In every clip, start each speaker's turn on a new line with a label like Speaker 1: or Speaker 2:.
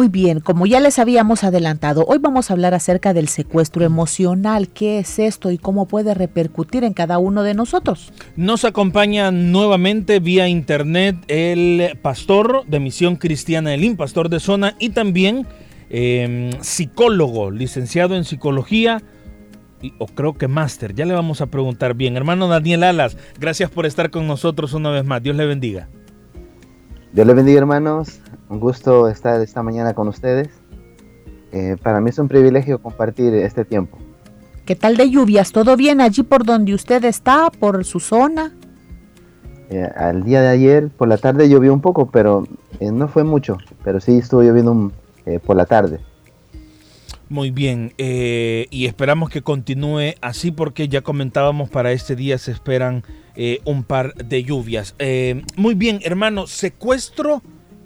Speaker 1: Muy bien, como ya les habíamos adelantado, hoy vamos a hablar acerca del secuestro emocional. ¿Qué es esto y cómo puede repercutir en cada uno de nosotros?
Speaker 2: Nos acompaña nuevamente vía internet el pastor de Misión Cristiana Elín, pastor de zona y también em, psicólogo, licenciado en psicología. o creo que máster, ya le vamos a preguntar bien. Hermano Daniel Alas, gracias por estar con nosotros una vez más. Dios le bendiga.
Speaker 3: Dios le bendiga hermanos, un gusto estar esta mañana con ustedes. Eh, para mí es un privilegio compartir este tiempo.
Speaker 1: ¿Qué tal de lluvias? ¿Todo bien allí por donde usted está, por su zona?
Speaker 3: Eh, al día de ayer, por la tarde llovió un poco, pero eh, no fue mucho, pero sí estuvo lloviendo por la tarde.
Speaker 2: Muy bien, y esperamos que continúe así porque ya comentábamos para este día se esperan eh, un par de lluvias. Eh, muy bien, hermano, secuestro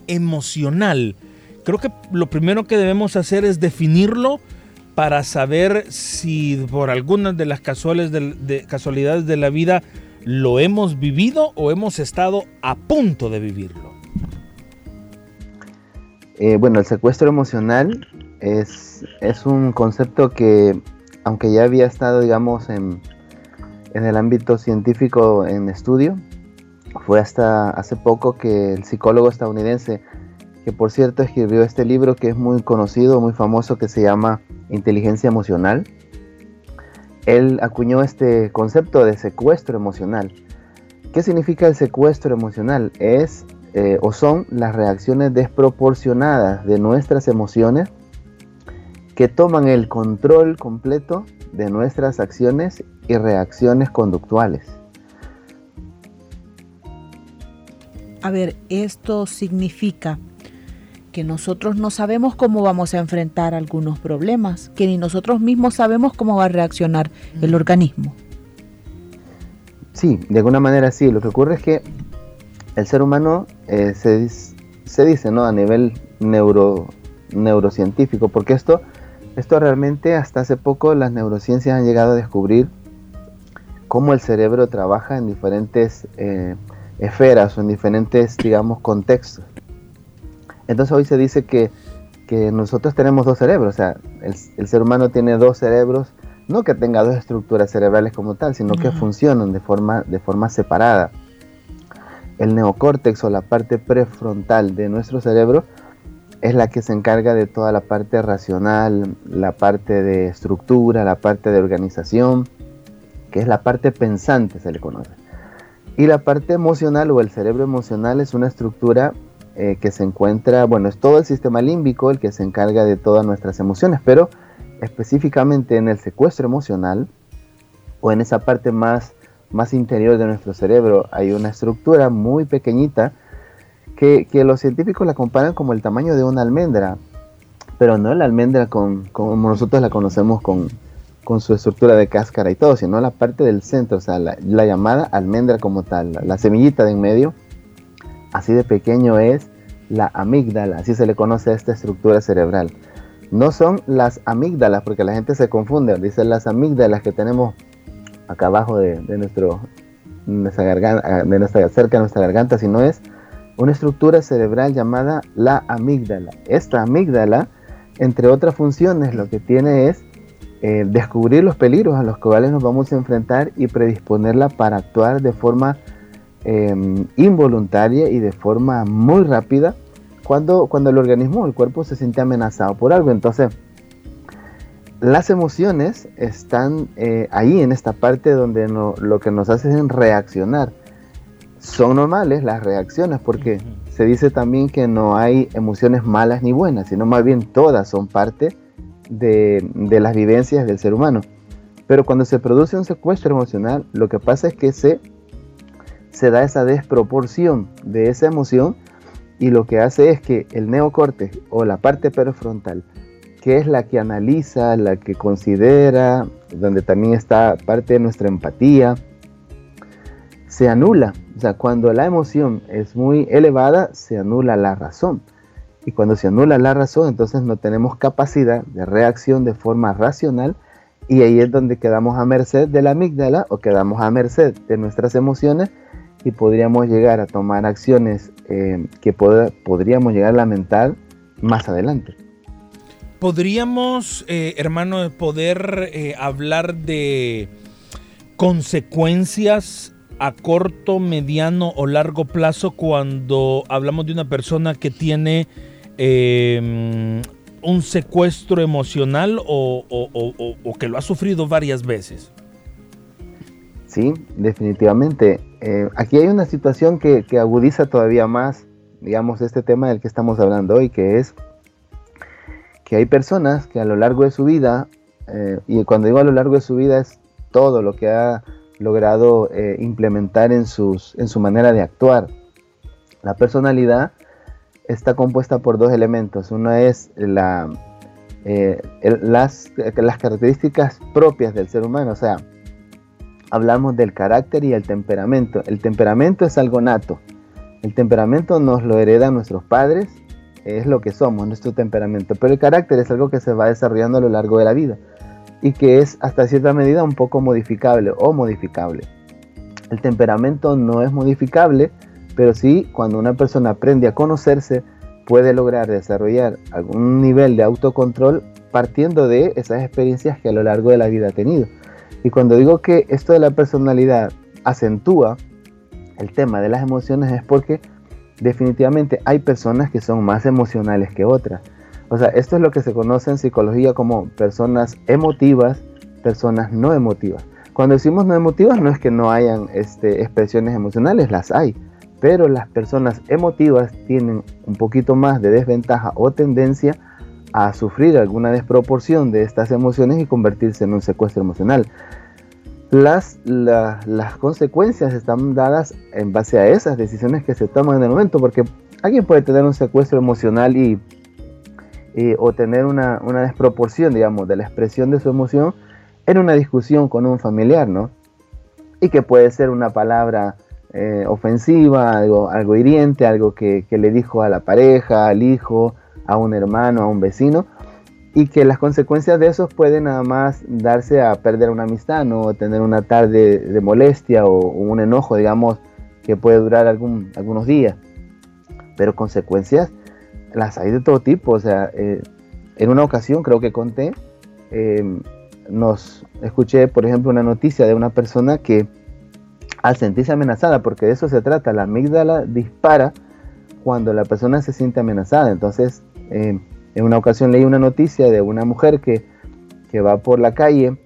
Speaker 2: emocional. Creo que lo primero que debemos hacer es definirlo para saber si por algunas de las de, casualidades de la vida lo hemos vivido o hemos estado a punto de vivirlo.
Speaker 3: Eh, bueno, el secuestro emocional es, es un concepto que, aunque ya había estado, digamos, en, en el ámbito científico en estudio. Fue hasta hace poco que el psicólogo estadounidense, que por cierto escribió este libro que es muy conocido, muy famoso, que se llama Inteligencia Emocional, él acuñó este concepto de secuestro emocional. ¿Qué significa el secuestro emocional? Es eh, o son las reacciones desproporcionadas de nuestras emociones que toman el control completo de nuestras acciones y reacciones conductuales.
Speaker 1: A ver, esto significa que nosotros no sabemos cómo vamos a enfrentar algunos problemas, que ni nosotros mismos sabemos cómo va a reaccionar el organismo.
Speaker 3: Sí, de alguna manera sí. Lo que ocurre es que el ser humano eh, se, se, dice ¿no? a nivel neuro, neurocientífico, porque esto esto realmente hasta hace poco las neurociencias han llegado a descubrir cómo el cerebro trabaja en diferentes eh, esferas o en diferentes, digamos, contextos. Entonces hoy se dice que, nosotros tenemos dos cerebros, o sea, el, ser humano tiene dos cerebros, no que tenga dos estructuras cerebrales como tal, sino que funcionan de forma, de forma separada. El neocórtex o la parte prefrontal de nuestro cerebro es la que se encarga de toda la parte racional, la parte de estructura, la parte de organización, que es la parte pensante, se le conoce. Y la parte emocional o el cerebro emocional es una estructura eh, que se encuentra, bueno, es todo el sistema límbico el que se encarga de todas nuestras emociones, pero específicamente en el secuestro emocional o en esa parte más, más interior de nuestro cerebro hay una estructura muy pequeñita que, los científicos la comparan como el tamaño de una almendra, pero no la almendra con, como nosotros la conocemos con, su estructura de cáscara y todo, sino la parte del centro, o sea, la, llamada almendra como tal, la, semillita de en medio, así de pequeño es la amígdala, así se le conoce a esta estructura cerebral. No son las amígdalas, porque la gente se confunde, dicen las amígdalas que tenemos acá abajo de, nuestro, nuestra garganta, de nuestra, cerca de nuestra garganta, sino es una estructura cerebral llamada la amígdala. Esta amígdala, entre otras funciones, lo que tiene es eh, descubrir los peligros a los cuales nos vamos a enfrentar y predisponerla para actuar de forma em, involuntaria y de forma muy rápida cuando, cuando el organismo, el cuerpo se siente amenazado por algo. Entonces, las emociones están eh, ahí en esta parte donde lo que nos hace es reaccionar son normales las reacciones porque se dice también que no hay emociones malas ni buenas, sino más bien todas son parte de, las vivencias del ser humano. Pero cuando se produce un secuestro emocional, lo que pasa es que se, se da esa desproporción de esa emoción y lo que hace es que el neocórtex o la parte prefrontal, que es la que analiza, la que considera, donde también está parte de nuestra empatía, se anula. O sea, cuando la emoción es muy elevada, se anula la razón. Y cuando se anula la razón, entonces no tenemos capacidad de reacción de forma racional y ahí es donde quedamos a merced de la amígdala o quedamos a merced de nuestras emociones y podríamos llegar a tomar acciones eh, que podríamos llegar a lamentar más adelante.
Speaker 2: Podríamos, eh, hermano, poder eh, hablar de consecuencias a corto, mediano o largo plazo cuando hablamos de una persona que tiene em, un secuestro emocional o, que lo ha sufrido varias veces.
Speaker 3: Sí, definitivamente. Eh, aquí hay una situación que, agudiza todavía más, digamos, este tema del que estamos hablando hoy, que es que hay personas que a lo largo de su vida, eh, y cuando digo a lo largo de su vida es todo lo que ha logrado eh, implementar en, sus, en su manera de actuar. La personalidad está compuesta por dos elementos. Uno es eh, las, las características propias del ser humano, o sea, hablamos del carácter y el temperamento. El temperamento es algo nato. El temperamento nos lo heredan nuestros padres, es lo que somos, nuestro temperamento. Pero el carácter es algo que se va desarrollando a lo largo de la vida y que es hasta cierta medida un poco modificable o modificable. El temperamento no es modificable, pero sí cuando una persona aprende a conocerse puede lograr desarrollar algún nivel de autocontrol partiendo de esas experiencias que a lo largo de la vida ha tenido. Y cuando digo que esto de la personalidad acentúa el tema de las emociones es porque definitivamente hay personas que son más emocionales que otras. O sea, esto es lo que se conoce en psicología como personas emotivas, personas no emotivas. Cuando decimos no emotivas no es que no hayan este, expresiones emocionales, las hay, pero las personas emotivas tienen un poquito más de desventaja o tendencia a sufrir alguna desproporción de estas emociones y convertirse en un secuestro emocional. Las, las consecuencias están dadas en base a esas decisiones que se toman en el momento, porque alguien puede tener un secuestro emocional y o tener una, desproporción, digamos, de la expresión de su emoción en una discusión con un familiar, ¿no? Y que puede ser una palabra eh, ofensiva, algo, algo hiriente, algo que, le dijo a la pareja, al hijo, a un hermano, a un vecino, y que las consecuencias de eso pueden nada más darse a perder una amistad. O tener una tarde de molestia o, un enojo, digamos, que puede durar algún, algunos días. Pero consecuencias las hay de todo tipo. O sea, eh, en una ocasión creo que conté, em, nos escuché, por ejemplo, una noticia de una persona que al sentirse amenazada, porque de eso se trata, la amígdala dispara cuando la persona se siente amenazada. Entonces, em, en una ocasión leí una noticia de una mujer que, que va por la calle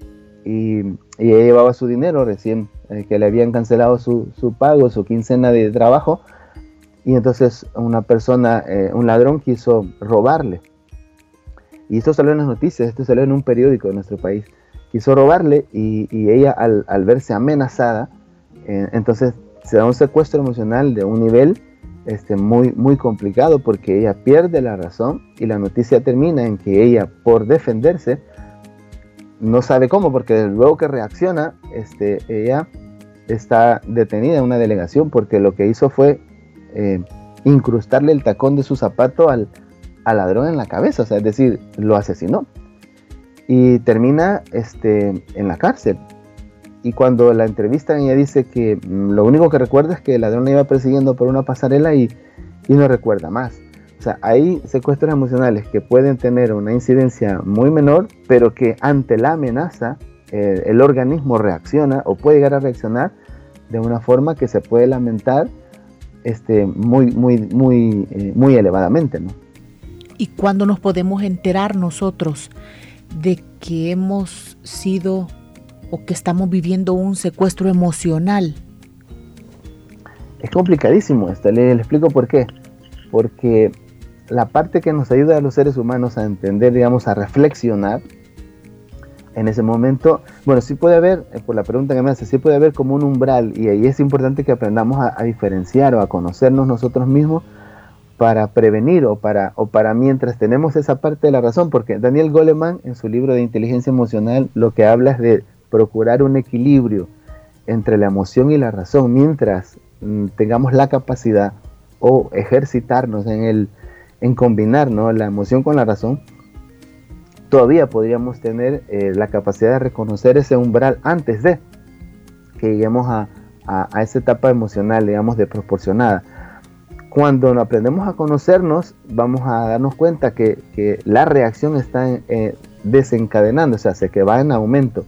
Speaker 3: y, y, ella llevaba su dinero recién, eh, que le habían cancelado su, su pago, su quincena de trabajo, y entonces una persona, eh, un ladrón quiso robarle. Y esto salió en las noticias, esto salió en un periódico de nuestro país. Quiso robarle y, ella al, verse amenazada, eh, entonces se da un secuestro emocional de un nivel este, muy, muy complicado porque ella pierde la razón y la noticia termina en que ella por defenderse no sabe cómo porque luego que reacciona este, ella está detenida en una delegación porque lo que hizo fue eh, incrustarle el tacón de su zapato al, ladrón en la cabeza, o sea, es decir, lo asesinó. Y termina este, en la cárcel. Y cuando la entrevistan, ella dice que mm, lo único que recuerda es que el ladrón la iba persiguiendo por una pasarela y, no recuerda más. O sea, hay secuestros emocionales que pueden tener una incidencia muy menor, pero que ante la amenaza eh, el organismo reacciona o puede llegar a reaccionar de una forma que se puede lamentar este, muy, muy, muy, eh, muy elevadamente. ¿no?
Speaker 1: ¿Y cuándo nos podemos enterar nosotros de que hemos sido o que estamos viviendo un secuestro emocional?
Speaker 3: Es complicadísimo esto, le, le explico por qué. Porque la parte que nos ayuda a los seres humanos a entender, digamos, a reflexionar, en ese momento, bueno, sí puede haber, eh, por la pregunta que me hace, sí puede haber como un umbral y ahí es importante que aprendamos a, diferenciar o a conocernos nosotros mismos para prevenir o para, o para mientras tenemos esa parte de la razón, porque Daniel Goleman en su libro de inteligencia emocional lo que habla es de procurar un equilibrio entre la emoción y la razón, mientras mm, tengamos la capacidad o ejercitarnos en, el, en combinar la emoción con la razón, todavía podríamos tener eh, la capacidad de reconocer ese umbral antes de que lleguemos a, esa etapa emocional, digamos, de proporcionada. Cuando aprendemos a conocernos, vamos a darnos cuenta que, la reacción está eh, desencadenando, o sea, se que va en aumento.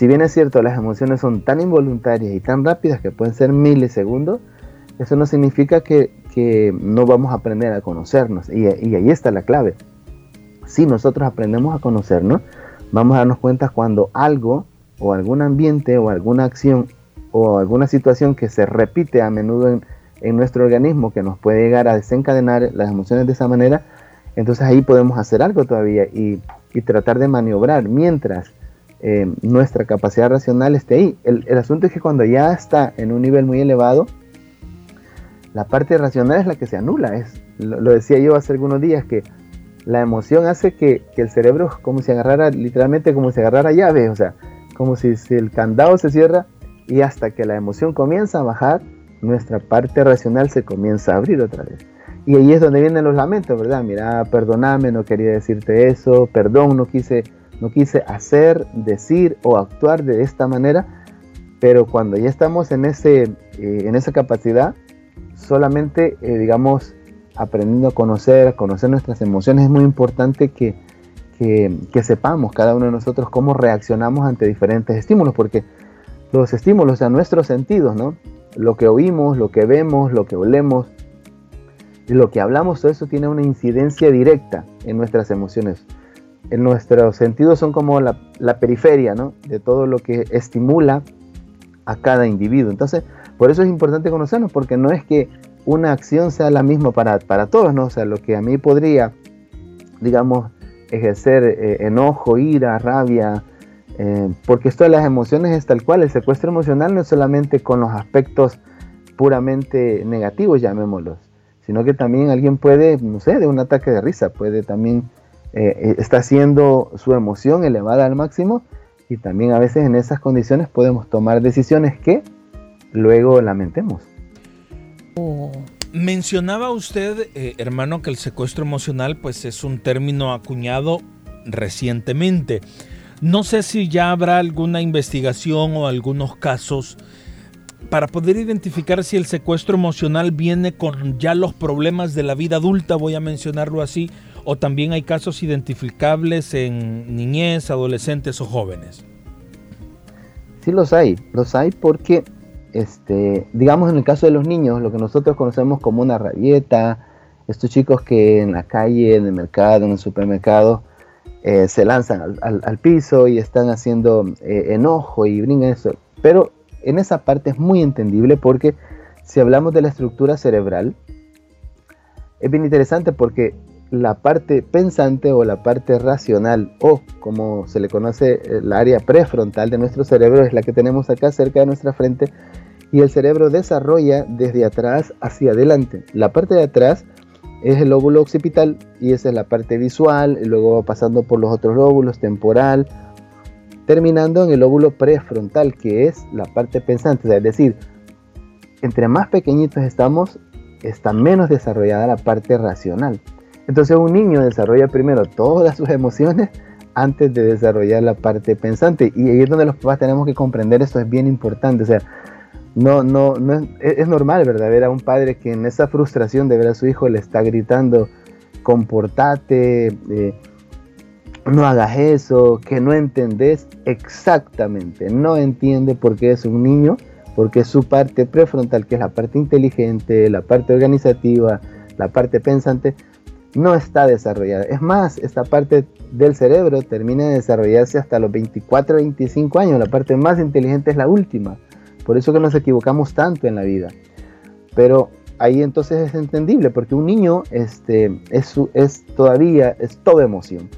Speaker 3: Si bien es cierto, las emociones son tan involuntarias y tan rápidas que pueden ser milisegundos, eso no significa que, no vamos a aprender a conocernos. y ahí está la clave si nosotros aprendemos a conocernos, vamos a darnos cuenta cuando algo o algún ambiente o alguna acción o alguna situación que se repite a menudo en, nuestro organismo que nos puede llegar a desencadenar las emociones de esa manera, entonces ahí podemos hacer algo todavía y, tratar de maniobrar mientras eh, nuestra capacidad racional esté ahí. El, asunto es que cuando ya está en un nivel muy elevado, la parte racional es la que se anula. Es, lo decía yo hace algunos días que la emoción hace que, el cerebro como si agarrara, literalmente como si agarrara llave, o sea, como si, el candado se cierra y hasta que la emoción comienza a bajar, nuestra parte racional se comienza a abrir otra vez. Y ahí es donde vienen los lamentos, ¿verdad? Mira, perdóname, no quería decirte eso, perdón, no quise, no quise hacer, decir o actuar de esta manera, pero cuando ya estamos en, ese, eh, en esa capacidad, solamente, eh, digamos, aprendiendo a conocer, a conocer nuestras emociones, es muy importante que, sepamos cada uno de nosotros cómo reaccionamos ante diferentes estímulos, porque los estímulos, o sea, nuestros sentidos, ¿no? Lo que oímos, lo que vemos, lo que olemos, lo que hablamos, todo eso tiene una incidencia directa en nuestras emociones. En nuestros sentidos son como la, la periferia. De todo lo que estimula a cada individuo. Entonces, por eso es importante conocernos, porque no es que una acción sea la misma para, todos, ¿no? O sea, lo que a mí podría, digamos, ejercer eh, enojo, ira, rabia, eh, porque esto de las emociones es tal cual, el secuestro emocional no es solamente con los aspectos puramente negativos, llamémoslos, sino que también alguien puede, no sé, de un ataque de risa, puede también, eh, está haciendo su emoción elevada al máximo y también a veces en esas condiciones podemos tomar decisiones que luego lamentemos.
Speaker 2: Mencionaba usted, eh, hermano, que el secuestro emocional pues es un término acuñado recientemente. No sé si ya habrá alguna investigación o algunos casos para poder identificar si el secuestro emocional viene con ya los problemas de la vida adulta, voy a mencionarlo así, o también hay casos identificables en niñez, adolescentes o jóvenes.
Speaker 3: Sí los hay, los hay porque este, digamos en el caso de los niños, lo que nosotros conocemos como una rabieta, estos chicos que en la calle, en el mercado, en el supermercado, eh, se lanzan al, piso y están haciendo eh, enojo y brincan eso. Pero en esa parte es muy entendible porque si hablamos de la estructura cerebral, es bien interesante porque la parte pensante o la parte racional o como se le conoce el área prefrontal de nuestro cerebro es la que tenemos acá cerca de nuestra frente y el cerebro desarrolla desde atrás hacia adelante. La parte de atrás es el lóbulo occipital y esa es la parte visual, y luego va pasando por los otros lóbulos, temporal, terminando en el lóbulo prefrontal, que es la parte pensante, es decir, entre más pequeñitos estamos, está menos desarrollada la parte racional. Entonces un niño desarrolla primero todas sus emociones antes de desarrollar la parte pensante. Y ahí es donde los papás tenemos que comprender esto, es bien importante. O sea, no, no, no es, normal, ¿verdad? Ver a un padre que en esa frustración de ver a su hijo le está gritando, comportate, eh, no hagas eso, que no entendés exactamente, no entiende por qué es un niño, porque su parte prefrontal, que es la parte inteligente, la parte organizativa, la parte pensante, no está desarrollada. Es más, esta parte del cerebro termina de desarrollarse hasta los 24, 25 años, la parte más inteligente es la última. Por eso que nos equivocamos tanto en la vida. Pero ahí entonces es entendible, porque un niño este, es, todavía, es toda emoción.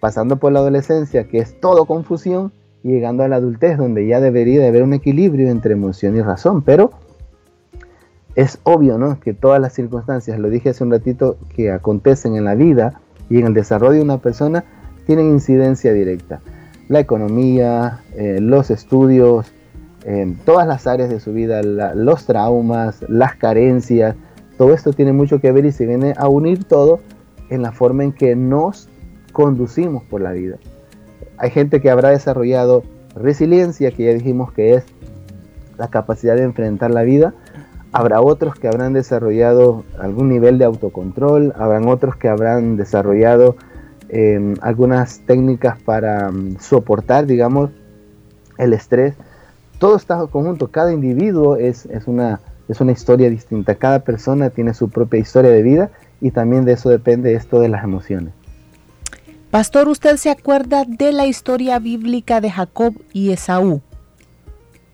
Speaker 3: pasando por la adolescencia, que es todo confusión, y llegando a la adultez, donde ya debería de haber un equilibrio entre emoción y razón. Pero es obvio, ¿no? Que todas las circunstancias, lo dije hace un ratito, que acontecen en la vida y en el desarrollo de una persona, tienen incidencia directa. La economía, eh, los estudios, todas las áreas de su vida, los traumas, las carencias, todo esto tiene mucho que ver y se viene a unir todo en la forma en que nos conducimos por la vida. Hay gente que habrá desarrollado resiliencia, que ya dijimos que es la capacidad de enfrentar la vida. Habrá otros que habrán desarrollado algún nivel de autocontrol, habrán otros que habrán desarrollado em, algunas técnicas para mm, soportar, digamos, el estrés. Todo está conjunto, cada individuo es, una, es una historia distinta, cada persona tiene su propia historia de vida y también de eso depende esto de las emociones.
Speaker 1: Pastor, ¿usted se acuerda de la historia bíblica de Jacob y Esaú?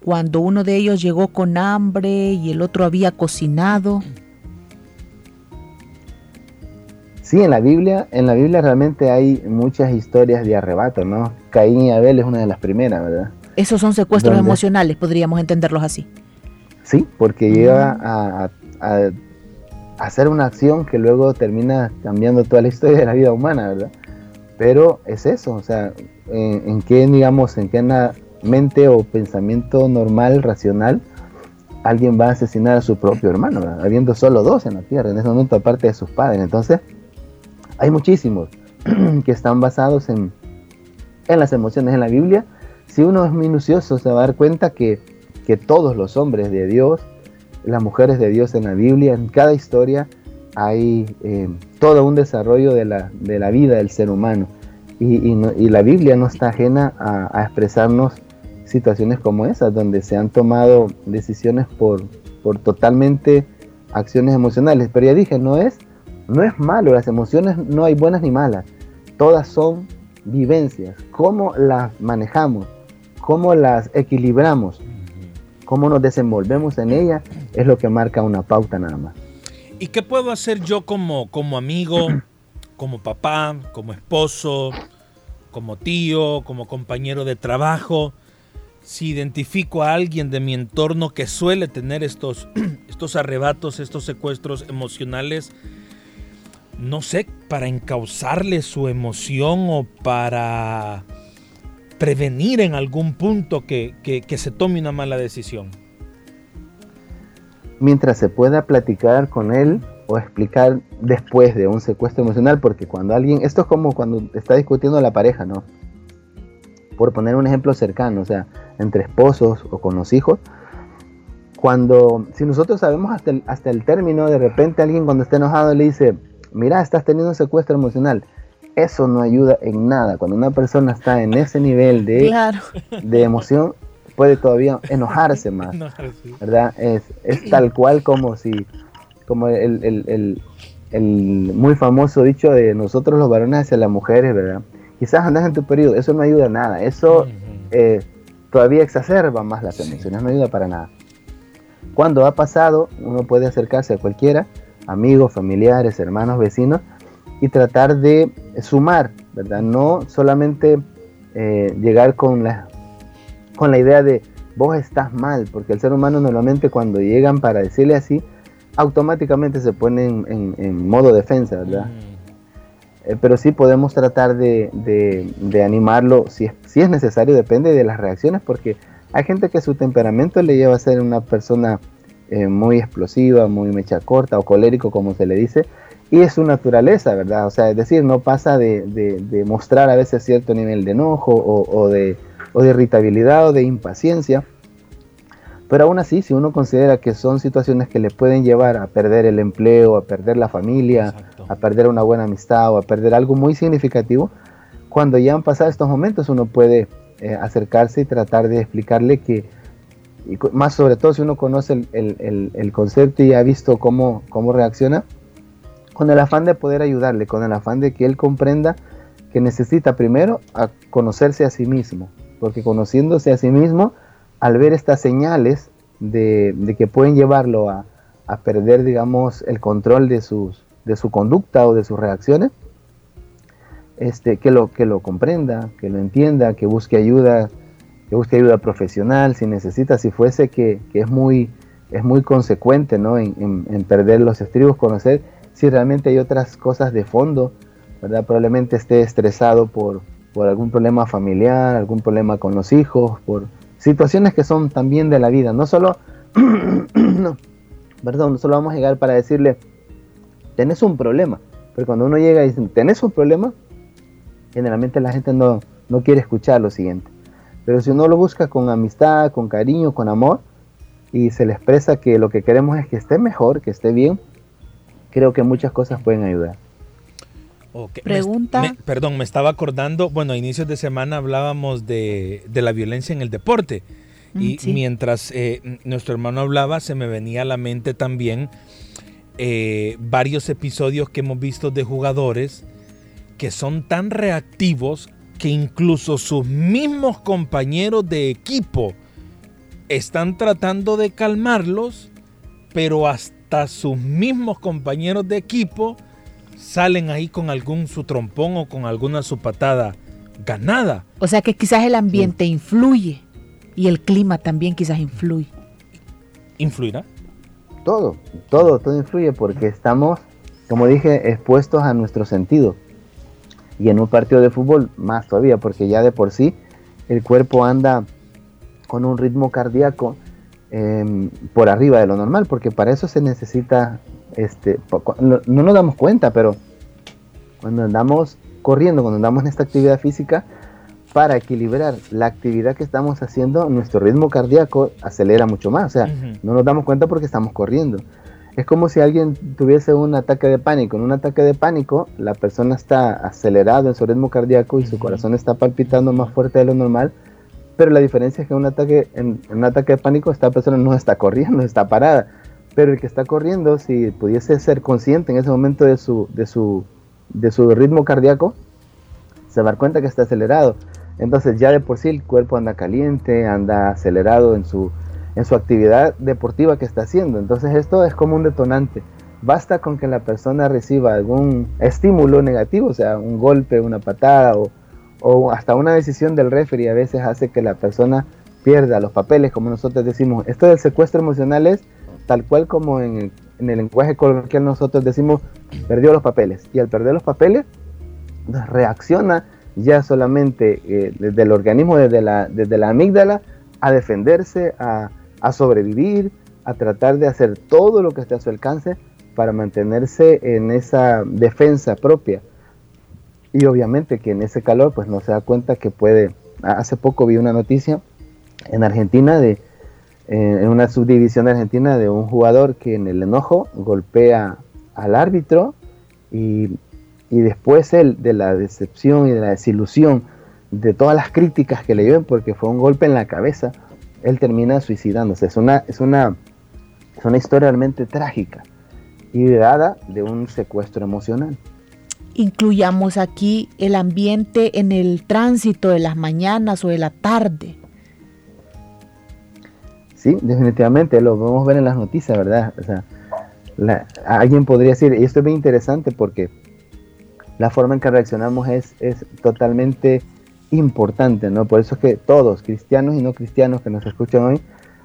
Speaker 1: Cuando uno de ellos llegó con hambre y el otro había cocinado.
Speaker 3: Sí, en la Biblia, en la Biblia realmente hay muchas historias de arrebato, ¿no? Caín y Abel es una de las primeras, ¿verdad?
Speaker 1: Esos son secuestros emocionales, podríamos entenderlos así.
Speaker 3: Sí, porque llega a, a hacer una acción que luego termina cambiando toda la historia de la vida humana, ¿verdad? Pero es eso, o sea, en, qué, digamos, en qué mente o pensamiento normal, racional, alguien va a asesinar a su propio hermano, habiendo solo dos en la tierra, en ese momento aparte de sus padres. Entonces, hay muchísimos que están basados en, en las emociones en la Biblia. Si uno es minucioso, se va a dar cuenta que, que todos los hombres de Dios, las mujeres de Dios en la Biblia, en cada historia, hay eh, todo un desarrollo de la, de la, vida del ser humano. Y, y, la Biblia no está ajena a, expresarnos situaciones como esas, donde se han tomado decisiones por, por totalmente acciones emocionales. Pero ya dije, no es, no es malo, las emociones no hay buenas ni malas, todas son vivencias. Cómo las manejamos, cómo las equilibramos, cómo nos desenvolvemos en ellas, es lo que marca una pauta nada más.
Speaker 2: ¿Y qué puedo hacer yo como, como amigo, como papá, como esposo, como tío, como compañero de trabajo? Si identifico a alguien de mi entorno que suele tener estos, estos arrebatos, estos secuestros emocionales, no sé, para encauzarle su emoción o para prevenir en algún punto que, que se tome una mala decisión
Speaker 3: mientras se pueda platicar con él o explicar después de un secuestro emocional, porque cuando alguien, esto es como cuando está discutiendo la pareja, ¿no? Por poner un ejemplo cercano, o sea, entre esposos o con los hijos, cuando, si nosotros sabemos hasta el, hasta el término, de repente alguien cuando está enojado le dice, mira, estás teniendo un secuestro emocional, eso no ayuda en nada. Cuando una persona está en ese nivel de, de emoción, puede todavía enojarse más, ¿verdad? Es, es, tal cual como si, como el, el, el, muy famoso dicho de nosotros los varones hacia las mujeres, ¿verdad? Quizás andas en tu periodo, eso no ayuda a nada, eso eh, todavía exacerba más las emociones, no ayuda para nada. Cuando ha pasado, uno puede acercarse a cualquiera, amigos, familiares, hermanos, vecinos, y tratar de sumar, ¿verdad? No solamente eh, llegar con las con la idea de vos estás mal, porque el ser humano normalmente cuando llegan para decirle así, automáticamente se pone en, modo defensa, ¿verdad? Mm. Eh, pero sí podemos tratar de, de, animarlo si es, si es necesario, depende de las reacciones, porque hay gente que su temperamento le lleva a ser una persona eh, muy explosiva, muy mecha corta o colérico, como se le dice, y es su naturaleza, ¿verdad? O sea, es decir, no pasa de, de mostrar a veces cierto nivel de enojo o o de irritabilidad o de impaciencia. Pero aún así, si uno considera que son situaciones que le pueden llevar a perder el empleo, a perder la familia, a perder una buena amistad o a perder algo muy significativo, cuando ya han pasado estos momentos uno puede eh, acercarse y tratar de explicarle que, más sobre todo si uno conoce el, concepto y ha visto cómo, cómo reacciona, con el afán de poder ayudarle, con el afán de que él comprenda que necesita primero a conocerse a sí mismo, porque conociéndose a sí mismo, al ver estas señales de, que pueden llevarlo a, perder, digamos, el control de, sus, de su conducta o de sus reacciones, este, que, lo, que lo comprenda, que lo entienda, que busque ayuda, que busque ayuda profesional si necesita, si fuese que, es, muy, es muy consecuente ¿no? en, perder los estribos, conocer si realmente hay otras cosas de fondo, ¿verdad? probablemente esté estresado por, por algún problema familiar, algún problema con los hijos, por situaciones que son también de la vida, no solo, no, perdón, no solo vamos a llegar para decirle, tenés un problema, pero cuando uno llega y dice, tenés un problema, generalmente la gente no, no quiere escuchar lo siguiente. Pero si uno lo busca con amistad, con cariño, con amor, y se le expresa que lo que queremos es que esté mejor, que esté bien, creo que muchas cosas pueden ayudar.
Speaker 1: Pregunta.
Speaker 2: perdón, me estaba acordando, bueno, a inicios de semana hablábamos de, la violencia en el deporte. Mm, y mientras eh, nuestro hermano hablaba, se me venía a la mente también eh, varios episodios que hemos visto de jugadores que son tan reactivos que incluso sus mismos compañeros de equipo están tratando de calmarlos, pero hasta sus mismos compañeros de equipo salen ahí con algún su trompón o con alguna su patada ganada.
Speaker 1: O sea que quizás el ambiente influye y el clima también quizás influye.
Speaker 2: ¿Influirá?
Speaker 3: Todo, todo, todo influye porque estamos, como dije, expuestos a nuestro sentido. Y en un partido de fútbol más todavía, porque ya de por sí el cuerpo anda con un ritmo cardíaco em, por arriba de lo normal, porque para eso se necesita, este, no, no nos damos cuenta, pero cuando andamos corriendo, cuando andamos en esta actividad física, para equilibrar la actividad que estamos haciendo, nuestro ritmo cardíaco acelera mucho más. O sea, no nos damos cuenta porque estamos corriendo. Es como si alguien tuviese un ataque de pánico. En un ataque de pánico, la persona está acelerado en su ritmo cardíaco y su corazón está palpitando más fuerte de lo normal. Pero la diferencia es que en un ataque, en, un ataque de pánico, esta persona no está corriendo, está parada. Pero el que está corriendo, si pudiese ser consciente en ese momento de su, de su, de su ritmo cardíaco, se va cuenta que está acelerado. Entonces ya de por sí el cuerpo anda caliente, anda acelerado en su, en su actividad deportiva que está haciendo. Entonces esto es como un detonante. Basta con que la persona reciba algún estímulo negativo, o sea, un golpe, una patada o, o hasta una decisión del referee a veces hace que la persona pierda los papeles, como nosotros decimos. Esto del secuestro emocional es tal cual como en en el lenguaje coloquial nosotros decimos, perdió los papeles. Y al perder los papeles, reacciona ya solamente eh, desde el organismo, desde la, desde la amígdala, a defenderse, a, sobrevivir, a tratar de hacer todo lo que esté a su alcance para mantenerse en esa defensa propia. Y obviamente que en ese calor pues no se da cuenta que puede... Hace poco vi una noticia en Argentina de en una subdivisión de Argentina de un jugador que en el enojo golpea al árbitro y y después él, de la decepción y de la desilusión, de todas las críticas que le dio, porque fue un golpe en la cabeza, él termina suicidándose. Es una, es una, es una historia realmente trágica y dada de un secuestro emocional.
Speaker 1: Incluyamos aquí el ambiente en el tránsito de las mañanas o de la tarde.
Speaker 3: Sí, definitivamente, lo podemos ver en las noticias, ¿verdad? O sea, alguien podría decir, y esto es bien interesante porque la forma en que reaccionamos es, es totalmente importante, ¿no? Por eso es que todos, cristianos y no cristianos que nos escuchan hoy,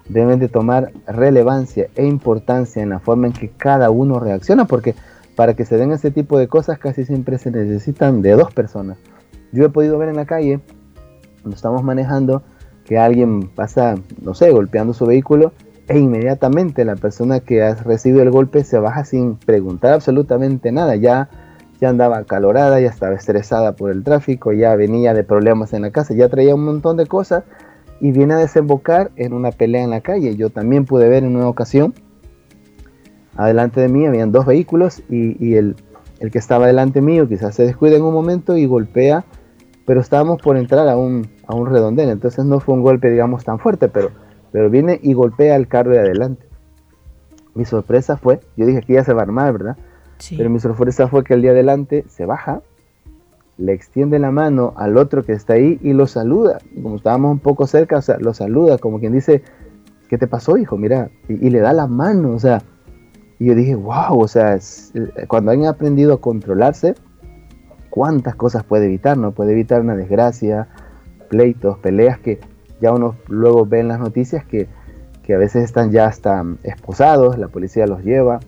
Speaker 3: deben de tomar relevancia e importancia en la forma en que cada uno reacciona, porque para que se den ese tipo de cosas casi siempre se necesitan de dos personas. Yo he podido ver en la calle, cuando estamos manejando, que alguien pasa, no sé, golpeando su vehículo e inmediatamente la persona que ha recibido el golpe se baja sin preguntar absolutamente nada, ya ya andaba calorada, ya estaba estresada por el tráfico, ya venía de problemas en la casa, ya traía un montón de cosas y viene a desembocar en una pelea en la calle. Yo también pude ver en una ocasión, adelante de mí habían dos vehículos y, el, el, que estaba delante mío quizás se descuida en un momento y golpea, pero estábamos por entrar a un, a un redondel, entonces no fue un golpe digamos tan fuerte, pero, pero viene y golpea al carro de adelante. Mi sorpresa fue, yo dije que ya se va a armar, ¿verdad? Pero mi sorpresa fue que el día adelante se baja, le extiende la mano al otro que está ahí y lo saluda. Como estábamos un poco cerca, o sea, lo saluda, como quien dice, ¿qué te pasó, hijo? Mira, y, le da la mano, o sea, y yo dije, wow, o sea, eh, cuando han aprendido a controlarse, cuántas cosas puede evitar, ¿no? Puede evitar una desgracia, pleitos, peleas que ya uno luego ve en las noticias que, que a veces están ya hasta esposados, la policía los lleva.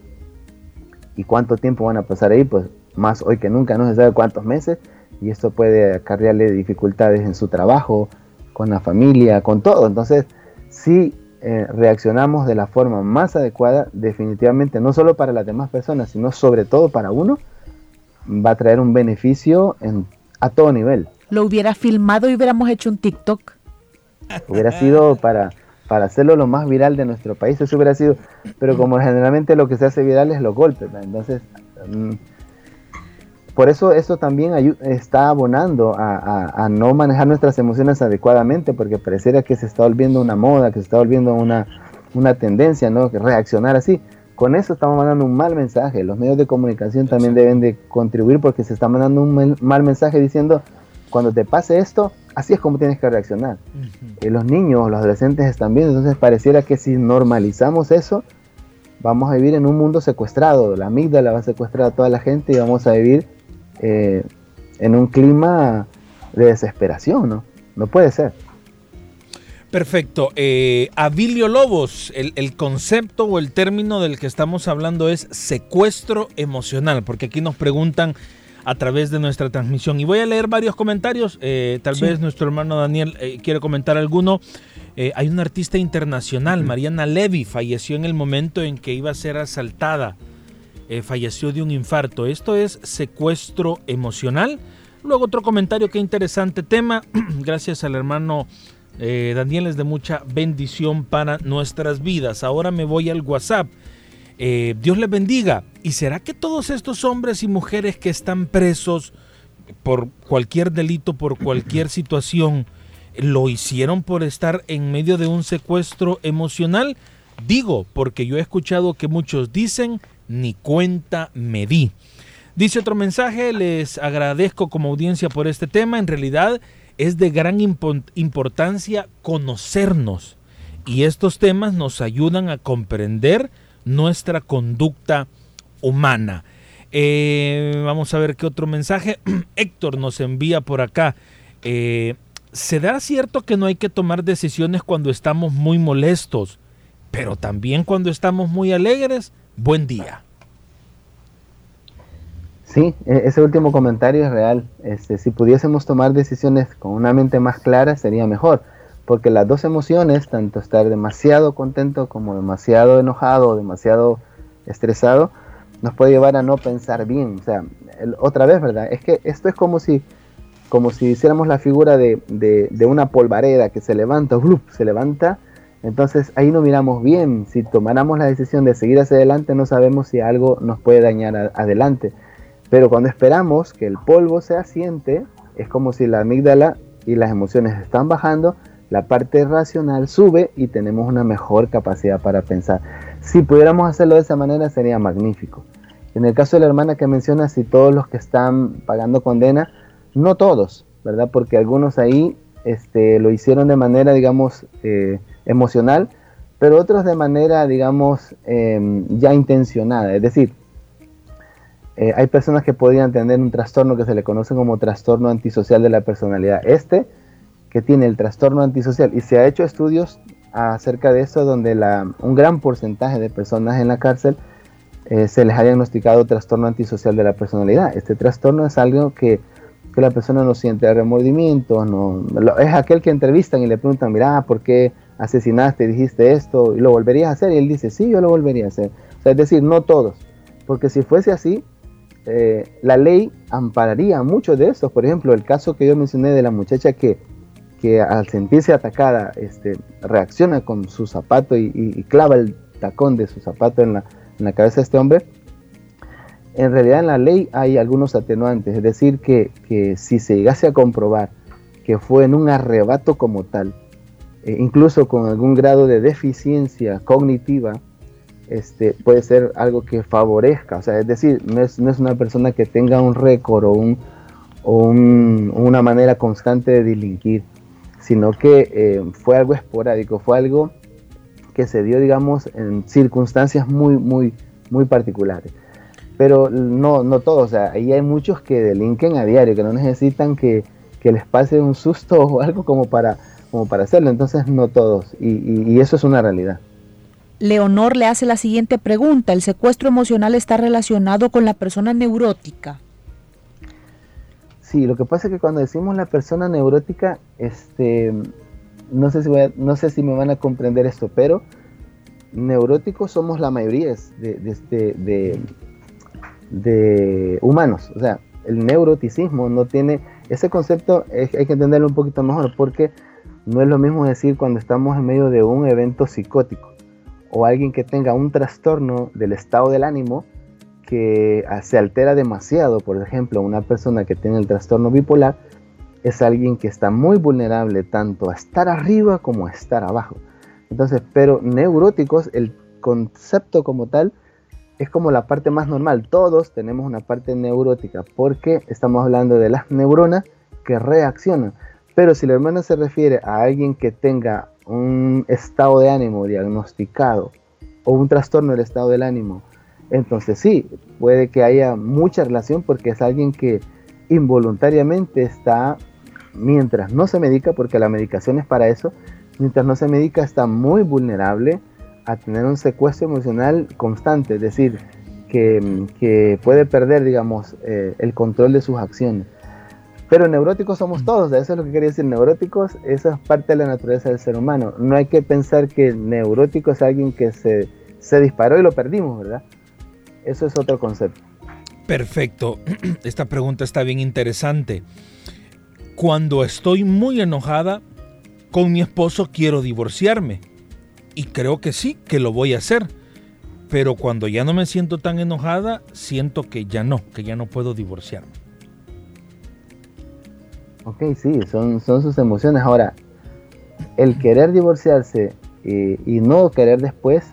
Speaker 3: ¿Y cuánto tiempo van a pasar ahí? Pues más hoy que nunca, no se sabe cuántos meses. Y esto puede acarrearle dificultades en su trabajo, con la familia, con todo. Entonces, si eh, reaccionamos de la forma más adecuada, definitivamente, no solo para las demás personas, sino sobre todo para uno, va a traer un beneficio en, a todo nivel.
Speaker 1: Lo hubiera filmado y hubiéramos hecho un TikTok.
Speaker 3: Hubiera sido para, para hacerlo lo más viral de nuestro país, eso hubiera sido, pero como generalmente lo que se hace viral es los golpes, entonces... Mm, por eso eso también está abonando a, no manejar nuestras emociones adecuadamente, porque pareciera que se está volviendo una moda, que se está volviendo una, una tendencia, ¿no? Reaccionar así. Con eso estamos mandando un mal mensaje. Los medios de comunicación también deben de contribuir porque se está mandando un mal mensaje diciendo, cuando te pase esto, así es como tienes que reaccionar. Eh, los niños, los adolescentes están viendo, entonces pareciera que si normalizamos eso, vamos a vivir en un mundo secuestrado. La amígdala va a secuestrar a toda la gente y vamos a vivir eh, en un clima de desesperación, ¿no? No puede ser.
Speaker 2: Perfecto. Eh, Abilio Lobos, el, el, concepto o el término del que estamos hablando es secuestro emocional, porque aquí nos preguntan a través de nuestra transmisión. Y voy a leer varios comentarios, eh, tal vez nuestro hermano Daniel quiere comentar alguno. hay una artista internacional, Mariana Levy, falleció en el momento en que iba a ser asaltada eh, falleció de un infarto. Esto es secuestro emocional. Luego otro comentario, qué interesante tema. Gracias al hermano eh, Daniel, es de mucha bendición para nuestras vidas. Ahora me voy al WhatsApp. Eh, Dios les bendiga. ¿Y será que todos estos hombres y mujeres que están presos por cualquier delito, por cualquier situación, lo hicieron por estar en medio de un secuestro emocional? Digo, porque yo he escuchado que muchos dicen ni cuenta me di. Dice otro mensaje, les agradezco como audiencia por este tema. En realidad es de gran importancia conocernos y estos temas nos ayudan a comprender nuestra conducta humana. Eh, vamos a ver qué otro mensaje. Héctor nos envía por acá. Eh, ¿Se da cierto que no hay que tomar decisiones cuando estamos muy molestos, pero también cuando estamos muy alegres? buen día.
Speaker 3: Sí, e, ese último comentario es real. Este, si pudiésemos tomar decisiones con una mente más clara sería mejor, porque las dos emociones, tanto estar demasiado contento como demasiado enojado demasiado estresado, nos puede llevar a no pensar bien. O sea, otra vez, ¿verdad? Es que esto es como si, como si hiciéramos la figura de, de, una polvareda que se levanta, se levanta entonces ahí no miramos bien. Si tomáramos la decisión de seguir hacia adelante, no sabemos si algo nos puede dañar adelante. Pero cuando esperamos que el polvo se asiente, es como si la amígdala y las emociones están bajando, la parte racional sube y tenemos una mejor capacidad para pensar. Si pudiéramos hacerlo de esa manera sería magnífico. En el caso de la hermana que menciona, si todos los que están pagando condena, no todos, ¿verdad? Porque algunos ahí este, lo hicieron de manera, digamos, eh, emocional, pero otros de manera, digamos, em, ya intencionada. Es decir, eh, hay personas que podrían tener un trastorno que se le conoce como trastorno antisocial de la personalidad. Este, que tiene el trastorno antisocial, y se ha hecho estudios acerca de eso, donde la, un gran porcentaje de personas en la cárcel eh, se les ha diagnosticado trastorno antisocial de la personalidad. Este trastorno es algo que que la persona no siente remordimiento, no, es aquel que entrevistan y le preguntan, mira, ¿por qué asesinaste, dijiste esto y lo volverías a hacer? Y él dice, sí, yo lo volvería a hacer. O sea, es decir, no todos, porque si fuese así, eh, la ley ampararía a muchos de estos. Por ejemplo, el caso que yo mencioné de la muchacha que, que al sentirse atacada este, reacciona con su zapato y, clava el tacón de su zapato en la, cabeza de este hombre en realidad en la ley hay algunos atenuantes, es decir, que, si se llegase a comprobar que fue en un arrebato como tal, eh, incluso con algún grado de deficiencia cognitiva, este, puede ser algo que favorezca, o sea, es decir, no es, una persona que tenga un récord o, un, o una manera constante de delinquir, sino que eh, fue algo esporádico, fue algo que se dio, digamos, en circunstancias muy, muy, muy particulares. pero no, no todos, o sea, ahí hay muchos que delinquen a diario, que no necesitan que, les pase un susto o algo como para, como para hacerlo, entonces no todos, y, eso es una realidad.
Speaker 1: Leonor le hace la siguiente pregunta, ¿el secuestro emocional está relacionado con la persona neurótica?
Speaker 3: Sí, lo que pasa es que cuando decimos la persona neurótica, este, no sé si, no sé si me van a comprender esto, pero neuróticos somos la mayoría de, de, de, humanos. O sea, el neuroticismo no tiene, ese concepto hay que entenderlo un poquito mejor porque no es lo mismo decir cuando estamos en medio de un evento psicótico o alguien que tenga un trastorno del estado del ánimo que se altera demasiado. Por ejemplo, una persona que tiene el trastorno bipolar es alguien que está muy vulnerable tanto a estar arriba como a estar abajo. Entonces, pero neuróticos, el concepto como tal es como la parte más normal. Todos tenemos una parte neurótica porque estamos hablando de las neuronas que reaccionan. Pero si la hermana se refiere a alguien que tenga un estado de ánimo diagnosticado o un trastorno del estado del ánimo, entonces sí, puede que haya mucha relación porque es alguien que involuntariamente está, mientras no se medica, porque la medicación es para eso, mientras no se medica está muy vulnerable a tener un secuestro emocional constante, es decir, que, puede perder, digamos, eh, el control de sus acciones. Pero neuróticos somos todos, eso es lo que quería decir, neuróticos, eso es parte de la naturaleza del ser humano. No hay que pensar que neurótico es alguien que se, se disparó y lo perdimos, ¿verdad? Eso es otro concepto.
Speaker 2: Perfecto, esta pregunta está bien interesante. Cuando estoy muy enojada, con mi esposo quiero divorciarme. Y creo que sí, que lo voy a hacer. Pero cuando ya no me siento tan enojada, siento que ya no, que ya no puedo divorciarme.
Speaker 3: Ok, sí, son, son sus emociones. Ahora, el querer divorciarse y, no querer después,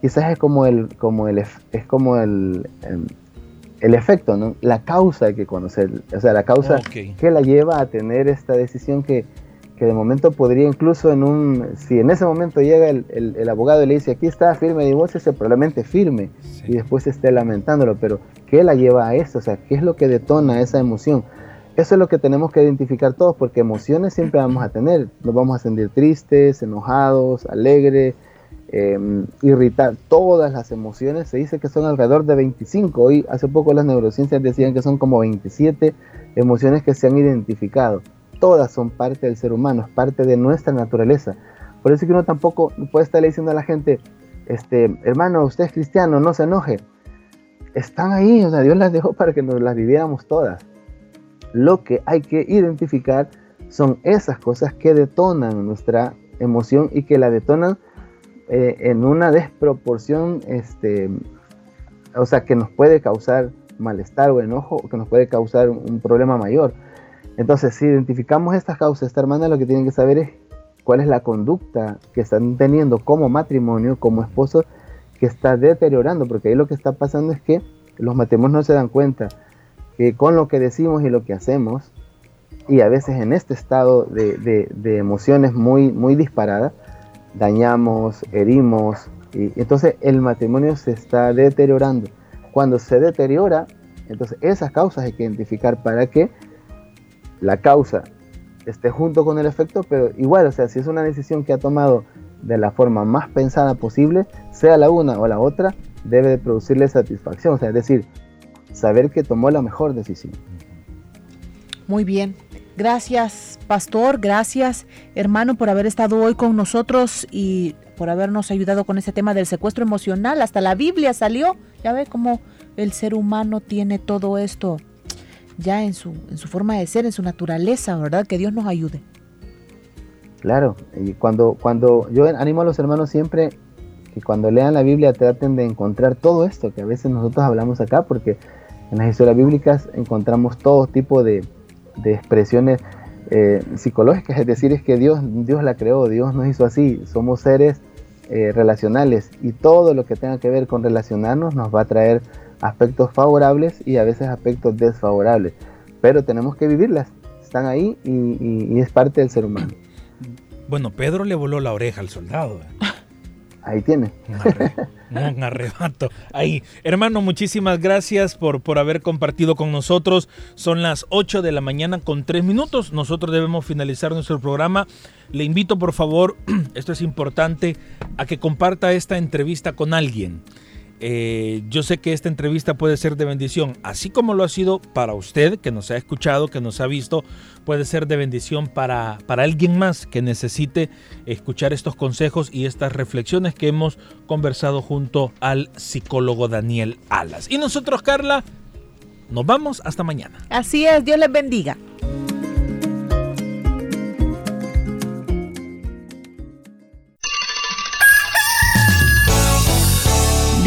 Speaker 3: quizás es como el, como el, es como el, em, el, efecto, ¿no? La causa hay que conocer, o sea, la causa que la lleva a tener esta decisión que, que de momento podría incluso en un, si en ese momento llega el, abogado y le dice, aquí está, firme divorcio, se probablemente firme y después esté lamentándolo, pero ¿qué la lleva a eso? O sea, ¿qué es lo que detona esa emoción? Eso es lo que tenemos que identificar todos, porque emociones siempre vamos a tener, nos vamos a sentir tristes, enojados, alegres, eh, irritar, todas las emociones, se dice que son alrededor de 25, hoy hace poco las neurociencias decían que son como 27 emociones que se han identificado todas son parte del ser humano, es parte de nuestra naturaleza. Por eso que uno tampoco puede estarle diciendo a la gente, este, hermano, usted es cristiano, no se enoje. Están ahí, o sea, Dios las dejó para que nos las viviéramos todas. Lo que hay que identificar son esas cosas que detonan nuestra emoción y que la detonan eh, en una desproporción, este, o sea, que nos puede causar malestar o enojo, o que nos puede causar un problema mayor. Entonces, si identificamos estas causas, esta hermana lo que tienen que saber es cuál es la conducta que están teniendo como matrimonio, como esposo, que está deteriorando, porque ahí lo que está pasando es que los matrimonios no se dan cuenta que con lo que decimos y lo que hacemos, y a veces en este estado de, emociones muy, muy disparadas, dañamos, herimos, y entonces el matrimonio se está deteriorando. Cuando se deteriora, entonces esas causas hay que identificar para que la causa esté junto con el efecto, pero igual, o sea, si es una decisión que ha tomado de la forma más pensada posible, sea la una o la otra, debe de producirle satisfacción, o sea, es decir, saber que tomó la mejor decisión.
Speaker 1: Muy bien. Gracias, pastor. Gracias, hermano, por haber estado hoy con nosotros y por habernos ayudado con este tema del secuestro emocional. Hasta la Biblia salió. Ya ve cómo el ser humano tiene todo esto ya en su, en su forma de ser, en su naturaleza, ¿verdad? Que Dios nos ayude.
Speaker 3: Claro, y cuando, cuando yo animo a los hermanos siempre que cuando lean la Biblia traten de encontrar todo esto que a veces nosotros hablamos acá, porque en las historias bíblicas encontramos todo tipo de, expresiones eh, psicológicas, es decir, es que Dios, Dios la creó, Dios nos hizo así, somos seres eh, relacionales y todo lo que tenga que ver con relacionarnos nos va a traer aspectos favorables y a veces aspectos desfavorables, pero tenemos que vivirlas, están ahí y, es parte del ser humano.
Speaker 2: Bueno, Pedro le voló la oreja al soldado.
Speaker 3: ahí tiene.
Speaker 2: Un arrebato. Ahí. Hermano, muchísimas gracias por, por haber compartido con nosotros. Son las 8 de la mañana con 3 minutos. Nosotros debemos finalizar nuestro programa. Le invito, por favor, esto es importante, a que comparta esta entrevista con alguien. Eh, yo sé que esta entrevista puede ser de bendición, así como lo ha sido para usted que nos ha escuchado, que nos ha visto, puede ser de bendición para, para alguien más que necesite escuchar estos consejos y estas reflexiones que hemos conversado junto al psicólogo Daniel Alas. Y nosotros, Carla, nos vamos hasta mañana.
Speaker 1: Así es, Dios les bendiga.